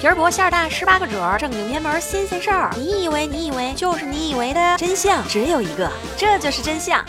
皮儿薄馅儿大，十八个褶儿，正经偏门新鲜事儿。你以为你以为就是你以为的真相只有一个，这就是真相。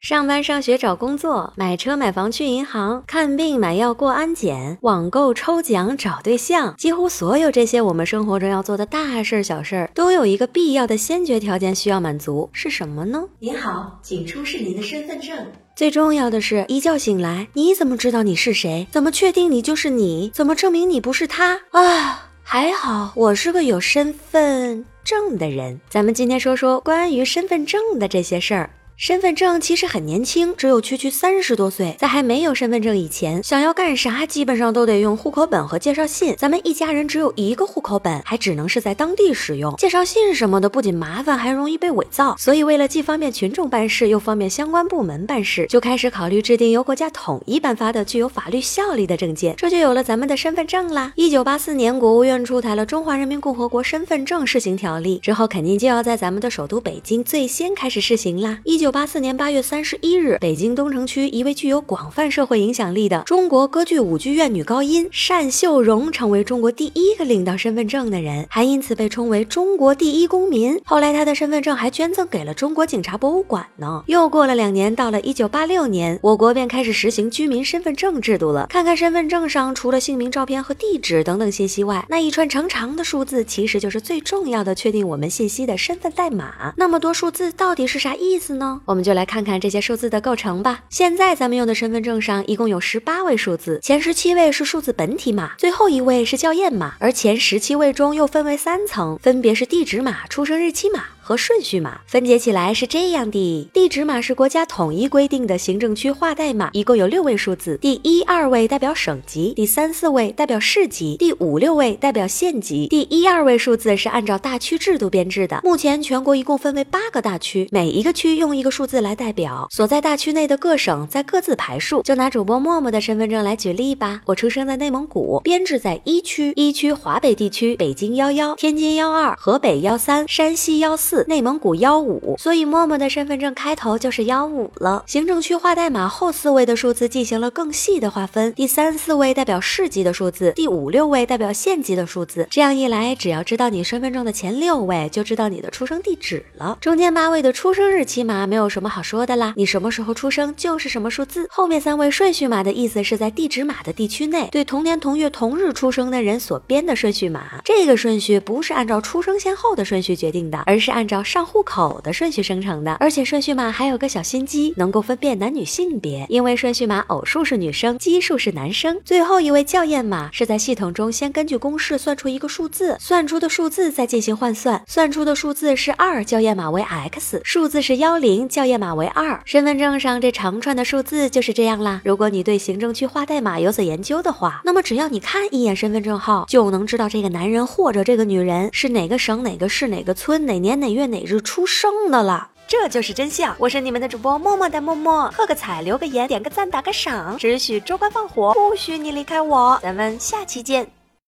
上班上学找工作，买车买房去银行，看病买药过安检，网购抽奖找对象，几乎所有这些我们生活中要做的大事儿小事儿，都有一个必要的先决条件需要满足，是什么呢？您好，请出示您的身份证。最重要的是，一觉醒来，你怎么知道你是谁？怎么确定你就是你？怎么证明你不是他？啊，还好我是个有身份证的人。咱们今天说说关于身份证的这些事儿。身份证其实很年轻，只有区区三十多岁。在还没有身份证以前，想要干啥，基本上都得用户口本和介绍信。咱们一家人只有一个户口本，还只能是在当地使用。介绍信什么的不仅麻烦，还容易被伪造。所以为了既方便群众办事，又方便相关部门办事，就开始考虑制定由国家统一颁发的具有法律效力的证件。这就有了咱们的身份证啦。一九八四年，国务院出台了《中华人民共和国身份证试行条例》，之后肯定就要在咱们的首都北京最先开始试行啦。一九九八四年八月三十一日，北京东城区一位具有广泛社会影响力的中国歌剧舞剧院女高音单秀荣成为中国第一个领到身份证的人，还因此被称为中国第一公民。后来，她的身份证还捐赠给了中国警察博物馆呢。又过了两年，到了一九八六年，我国便开始实行居民身份证制度了。看看身份证上，除了姓名、照片和地址等等信息外，那一串长长的数字，其实就是最重要的确定我们信息的身份代码。那么多数字到底是啥意思呢？我们就来看看这些数字的构成吧。现在咱们用的身份证上一共有十八位数字，前十七位是数字本体码，最后一位是校验码，而前十七位中又分为三层，分别是地址码、出生日期码。和顺序码分解起来是这样的：地址码是国家统一规定的行政区划代码，一共有六位数字，第一二位代表省级，第三四位代表市级，第五六位代表县级。第一二位数字是按照大区制度编制的。目前全国一共分为八个大区，每一个区用一个数字来代表。所在大区内的各省在各自排数。就拿主播默默的身份证来举例吧，我出生在内蒙古，编制在一区，一区华北地区，北京幺幺，天津幺二，河北幺三，山西幺四。内蒙古幺五，所以默默的身份证开头就是幺五了。行政区划代码后四位的数字进行了更细的划分，第三四位代表市级的数字，第五六位代表县级的数字。这样一来，只要知道你身份证的前六位，就知道你的出生地址了。中间八位的出生日期码没有什么好说的啦，你什么时候出生就是什么数字。后面三位顺序码的意思是在地址码的地区内，对同年同月同日出生的人所编的顺序码。这个顺序不是按照出生先后的顺序决定的，而是按照上户口的顺序生成的，而且顺序码还有个小心机，能够分辨男女性别，因为顺序码偶数是女生，奇数是男生。最后一位校验码是在系统中先根据公式算出一个数字，算出的数字再进行换算，算出的数字是二，校验码为 x，数字是幺零，校验码为二。身份证上这长串的数字就是这样啦。如果你对行政区划代码有所研究的话，那么只要你看一眼身份证号，就能知道这个男人或者这个女人是哪个省哪个市哪个村哪年哪月月哪日。出生的了，这就是真相。我是你们的主播默默的默默，喝个彩，留个言，点个赞，打个赏，只许州官放火，不许你离开我。咱们下期见。